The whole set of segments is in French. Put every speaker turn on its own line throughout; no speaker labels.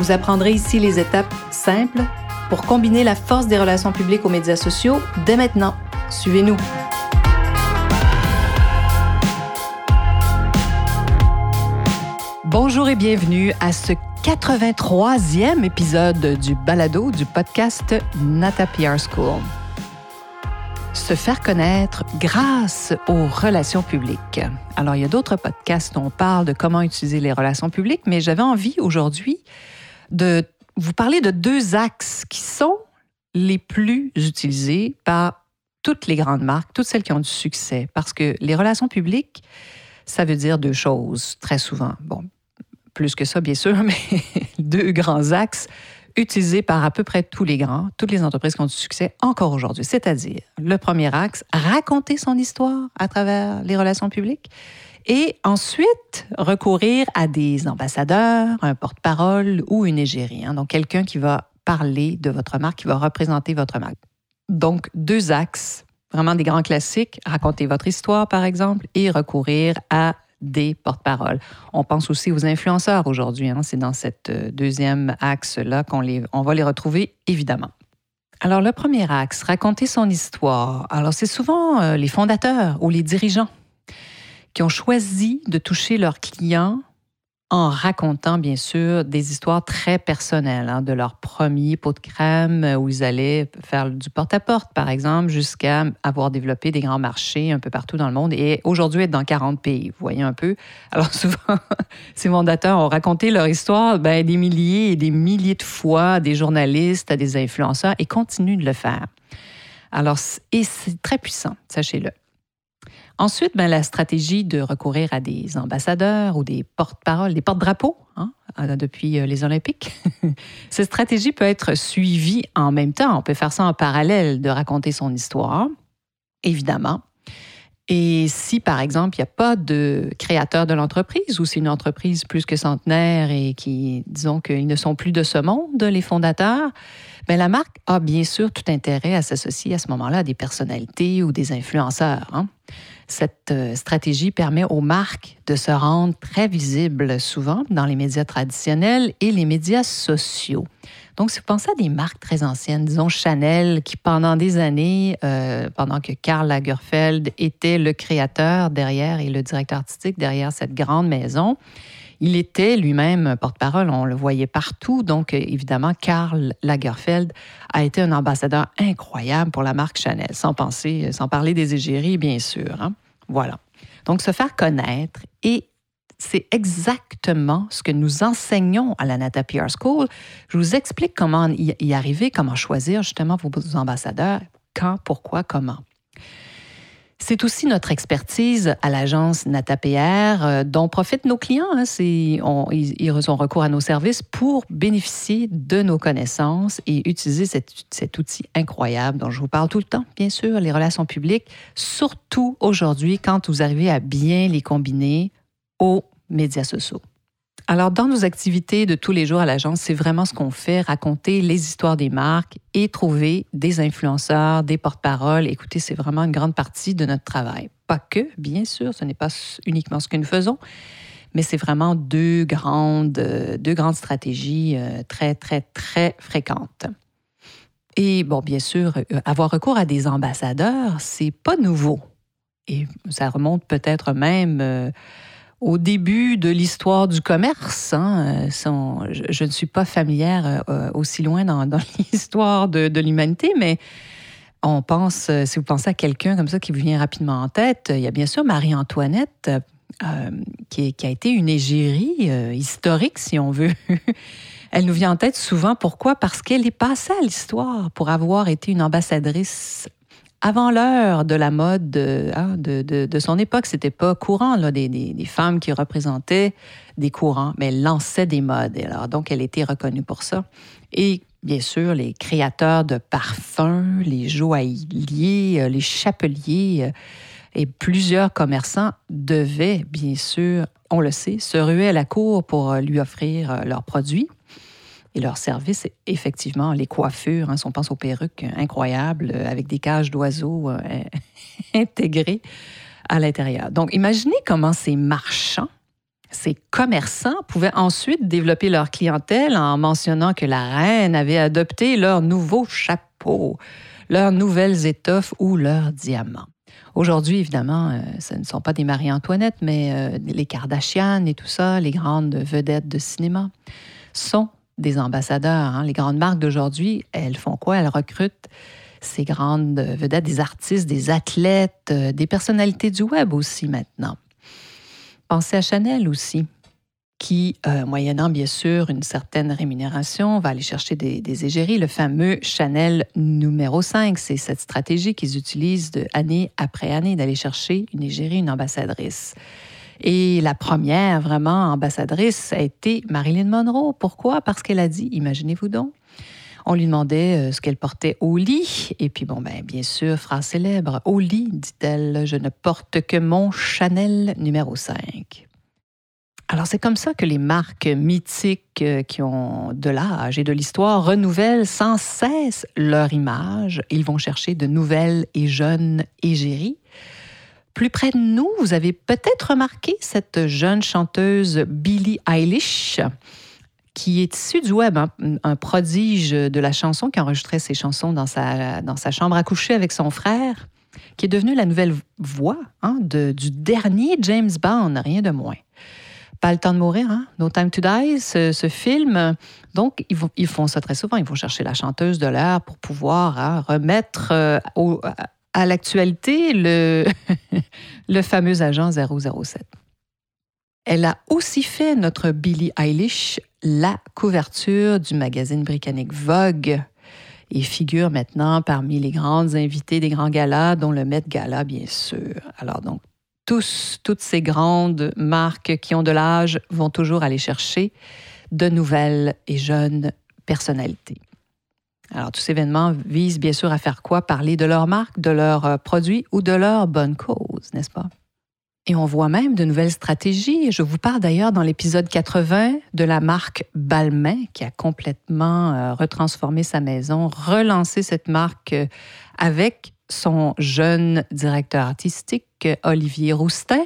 Vous apprendrez ici les étapes simples pour combiner la force des relations publiques aux médias sociaux dès maintenant. Suivez-nous. Bonjour et bienvenue à ce 83e épisode du balado du podcast Nata PR School. Se faire connaître grâce aux relations publiques. Alors, il y a d'autres podcasts où on parle de comment utiliser les relations publiques, mais j'avais envie aujourd'hui de vous parler de deux axes qui sont les plus utilisés par toutes les grandes marques, toutes celles qui ont du succès, parce que les relations publiques, ça veut dire deux choses très souvent. Bon, plus que ça, bien sûr, mais deux grands axes utilisés par à peu près tous les grands, toutes les entreprises qui ont du succès encore aujourd'hui. C'est-à-dire, le premier axe, raconter son histoire à travers les relations publiques. Et ensuite, recourir à des ambassadeurs, un porte-parole ou une égérie. Hein. donc, quelqu'un qui va parler de votre marque, qui va représenter votre marque. Donc, deux axes, vraiment des grands classiques, raconter votre histoire, par exemple, et recourir à des porte-paroles. On pense aussi aux influenceurs aujourd'hui. Hein. C'est dans cette euh, deuxième axe-là qu'on on va les retrouver, évidemment. Alors, le premier axe, raconter son histoire. Alors, c'est souvent euh, les fondateurs ou les dirigeants qui ont choisi de toucher leurs clients en racontant, bien sûr, des histoires très personnelles, hein, de leur premier pot de crème où ils allaient faire du porte-à-porte, par exemple, jusqu'à avoir développé des grands marchés un peu partout dans le monde et aujourd'hui être dans 40 pays. Vous voyez un peu? Alors souvent, ces fondateurs ont raconté leur histoire ben, des milliers et des milliers de fois à des journalistes, à des influenceurs et continuent de le faire. Alors, et c'est très puissant, sachez-le. Ensuite, ben, la stratégie de recourir à des ambassadeurs ou des porte-paroles, des porte-drapeaux hein, euh, depuis euh, les Olympiques. Cette stratégie peut être suivie en même temps. On peut faire ça en parallèle de raconter son histoire, évidemment. Et si, par exemple, il n'y a pas de créateur de l'entreprise ou c'est une entreprise plus que centenaire et qui, disons qu'ils ne sont plus de ce monde, les fondateurs, bien, la marque a bien sûr tout intérêt à s'associer à ce moment-là à des personnalités ou des influenceurs. Hein. Cette euh, stratégie permet aux marques de se rendre très visibles souvent dans les médias traditionnels et les médias sociaux. Donc, si vous pensez à des marques très anciennes, disons Chanel, qui pendant des années, euh, pendant que Karl Lagerfeld était le créateur derrière et le directeur artistique derrière cette grande maison, il était lui-même porte-parole, on le voyait partout. Donc, évidemment, Karl Lagerfeld a été un ambassadeur incroyable pour la marque Chanel, sans penser, sans parler des égéries, bien sûr. Hein. Voilà. Donc, se faire connaître et c'est exactement ce que nous enseignons à la Nata PR School. Je vous explique comment y arriver, comment choisir justement vos ambassadeurs, quand, pourquoi, comment. C'est aussi notre expertise à l'agence NataPR euh, dont profitent nos clients. Hein. ils, ont recours à nos services pour bénéficier de nos connaissances et utiliser cet, outil incroyable dont je vous parle tout le temps, bien sûr, les relations publiques, surtout aujourd'hui quand vous arrivez à bien les combiner aux médias sociaux. Alors, dans nos activités de tous les jours à l'agence, c'est vraiment ce qu'on fait, raconter les histoires des marques et trouver des influenceurs, des porte-paroles. Écoutez, c'est vraiment une grande partie de notre travail. Pas que, bien sûr, ce n'est pas uniquement ce que nous faisons, mais c'est vraiment deux grandes, deux grandes stratégies euh, très, très, très fréquentes. Et bon, bien sûr, euh, avoir recours à des ambassadeurs, c'est pas nouveau. Et ça remonte peut-être même euh, au début de l'histoire du commerce. Hein, euh, je, ne suis pas familière euh, aussi loin dans, l'histoire de, l'humanité, mais on pense, euh, si vous pensez à quelqu'un comme ça qui vous vient rapidement en tête, il y a bien sûr Marie-Antoinette, qui, a été une égérie historique, si on veut. Elle nous vient en tête souvent. Pourquoi? Parce qu'elle est passée à l'histoire pour avoir été une ambassadrice avant l'heure de la mode hein, de, de, son époque. C'était pas courant, là, des, des, femmes qui représentaient des courants, mais elles lançaient des modes. alors, donc, elle était reconnue pour ça. Et bien sûr, les créateurs de parfums, les joailliers, euh, les chapeliers euh, et plusieurs commerçants devaient, bien sûr, on le sait, se ruer à la cour pour euh, lui offrir leurs produits et leurs services. Effectivement, les coiffures, hein, si on pense aux perruques incroyables avec des cages d'oiseaux intégrées à l'intérieur. Donc, imaginez comment ces marchands ces commerçants pouvaient ensuite développer leur clientèle en mentionnant que la reine avait adopté leurs nouveaux chapeaux, leurs nouvelles étoffes ou leurs diamants. Aujourd'hui, évidemment, euh, ce ne sont pas des Marie-Antoinette, mais euh, les Kardashian et tout ça, les grandes vedettes de cinéma, sont des ambassadeurs. Hein. Les grandes marques d'aujourd'hui, elles font quoi? Elles recrutent ces grandes vedettes, des artistes, des athlètes, euh, des personnalités du web aussi maintenant. Pensez à Chanel aussi, qui, euh, moyennant bien sûr une certaine rémunération, va aller chercher des, égéries. Le fameux Chanel numéro 5, c'est cette stratégie qu'ils utilisent de, année après année d'aller chercher une égérie, une ambassadrice. Et la première vraiment ambassadrice a été Marilyn Monroe. Pourquoi? Parce qu'elle a dit, imaginez-vous donc, on lui demandait euh, ce qu'elle portait au lit. Et puis, bon, ben, bien sûr, phrase célèbre, au lit, dit-elle, je ne porte que mon Chanel numéro 5. Alors, c'est comme ça que les marques mythiques euh, qui ont de l'âge et de l'histoire renouvellent sans cesse leur image. Ils vont chercher de nouvelles et jeunes égéries. Plus près de nous, vous avez peut-être remarqué cette jeune chanteuse Billie Eilish qui est issu du web, hein, un prodige de la chanson, qui enregistrait ses chansons dans sa, dans sa chambre à coucher avec son frère, qui est devenu la nouvelle voix hein, du dernier James Bond, rien de moins. Pas le temps de mourir, hein? No Time to Die, ce, film. Donc, ils, font ça très souvent. Ils vont chercher la chanteuse de l'heure pour pouvoir remettre euh, au, à l'actualité le, fameux agent 007. Elle a aussi fait, notre Billie Eilish, la couverture du magazine britannique Vogue et figure maintenant parmi les grandes invitées des grands galas, dont le Met Gala, bien sûr. Alors, donc, tous, toutes ces grandes marques qui ont de l'âge vont toujours aller chercher de nouvelles et jeunes personnalités. Alors, tous ces événements visent bien sûr à faire quoi? Parler de leur marque, de leurs euh, produits ou de leur bonne cause, n'est-ce pas? Et on voit même de nouvelles stratégies. Je vous parle d'ailleurs dans l'épisode 80 de la marque Balmain qui a complètement euh, retransformé sa maison, relancé cette marque euh, avec son jeune directeur artistique, Olivier Roustin.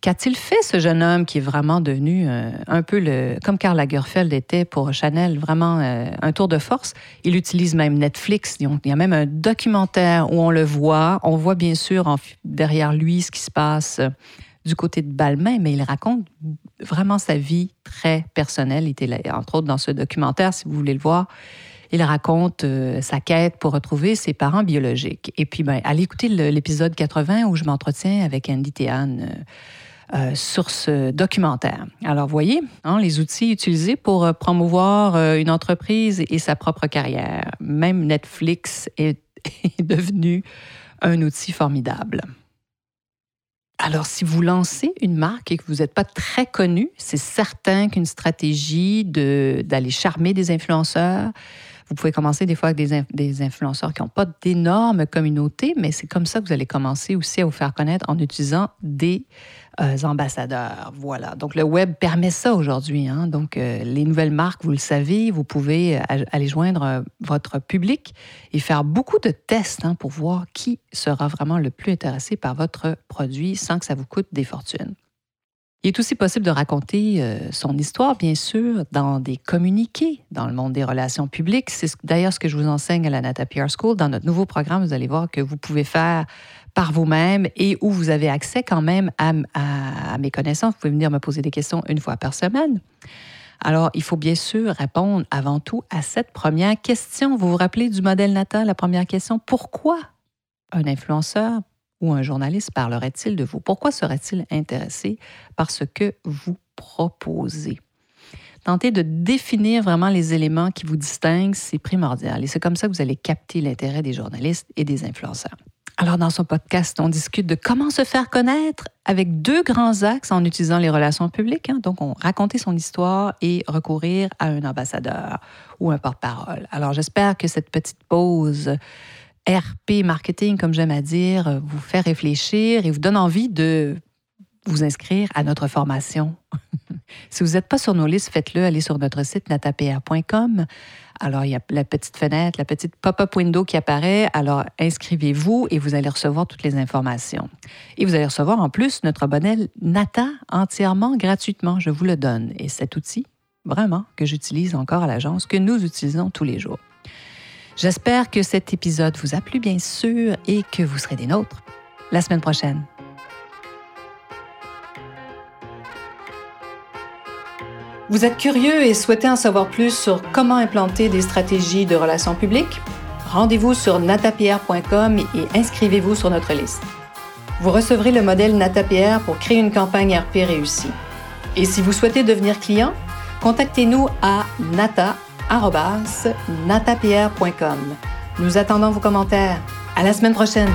Qu'a-t-il fait, ce jeune homme qui est vraiment devenu euh, un peu le, comme Karl Lagerfeld était pour Chanel, vraiment euh, un tour de force? Il utilise même Netflix. Il y a même un documentaire où on le voit. On voit bien sûr derrière lui ce qui se passe euh, du côté de Balmain, mais il raconte vraiment sa vie très personnelle. Il était entre autres dans ce documentaire, si vous voulez le voir. Il raconte sa quête pour retrouver ses parents biologiques. Et puis, ben, allez écouter l'épisode 80 où je m'entretiens avec Andy Théane euh, sur ce documentaire. Alors, voyez, hein, les outils utilisés pour euh, promouvoir euh, une entreprise et sa propre carrière. Même Netflix est devenu un outil formidable. Alors, si vous lancez une marque et que vous n'êtes pas très connu, c'est certain qu'une stratégie d'aller charmer des influenceurs, vous pouvez commencer des fois avec des, des influenceurs qui n'ont pas d'énormes communautés, mais c'est comme ça que vous allez commencer aussi à vous faire connaître en utilisant des euh, ambassadeurs. Voilà. Donc, le web permet ça aujourd'hui. Hein. Donc, euh, les nouvelles marques, vous le savez, vous pouvez euh, aller joindre votre public et faire beaucoup de tests hein, pour voir qui sera vraiment le plus intéressé par votre produit sans que ça vous coûte des fortunes. Il est aussi possible de raconter son histoire, bien sûr, dans des communiqués dans le monde des relations publiques. C'est d'ailleurs ce que je vous enseigne à la Nata PR School. Dans notre nouveau programme, vous allez voir que vous pouvez faire par vous-même et où vous avez accès quand même à, mes connaissances. Vous pouvez venir me poser des questions une fois par semaine. Alors, il faut bien sûr répondre avant tout à cette première question. Vous vous rappelez du modèle Nata, la première question, pourquoi un influenceur ou un journaliste parlerait-il de vous? Pourquoi serait-il intéressé par ce que vous proposez? Tentez de définir vraiment les éléments qui vous distinguent, c'est primordial. Et c'est comme ça que vous allez capter l'intérêt des journalistes et des influenceurs. Alors, dans son podcast, on discute de comment se faire connaître avec deux grands axes en utilisant les relations publiques. Hein. Donc, on raconter son histoire et recourir à un ambassadeur ou un porte-parole. Alors, j'espère que cette petite pause RP marketing, comme j'aime à dire, vous fait réfléchir et vous donne envie de vous inscrire à notre formation. si vous n'êtes pas sur nos listes, faites-le. Allez sur notre site natapr.com. Alors, il y a la petite fenêtre, la petite pop-up window qui apparaît. Alors, inscrivez-vous et vous allez recevoir toutes les informations. Et vous allez recevoir en plus notre abonné Nata entièrement gratuitement. Je vous le donne. Et cet outil, vraiment, que j'utilise encore à l'agence, que nous utilisons tous les jours. J'espère que cet épisode vous a plu, bien sûr, et que vous serez des nôtres la semaine prochaine. Vous êtes curieux et souhaitez en savoir plus sur comment implanter des stratégies de relations publiques? Rendez-vous sur natapierre.com et inscrivez-vous sur notre liste. Vous recevrez le modèle Natapierre pour créer une campagne RP réussie. Et si vous souhaitez devenir client, contactez-nous à nata.natapierre.com. Nous attendons vos commentaires. À la semaine prochaine!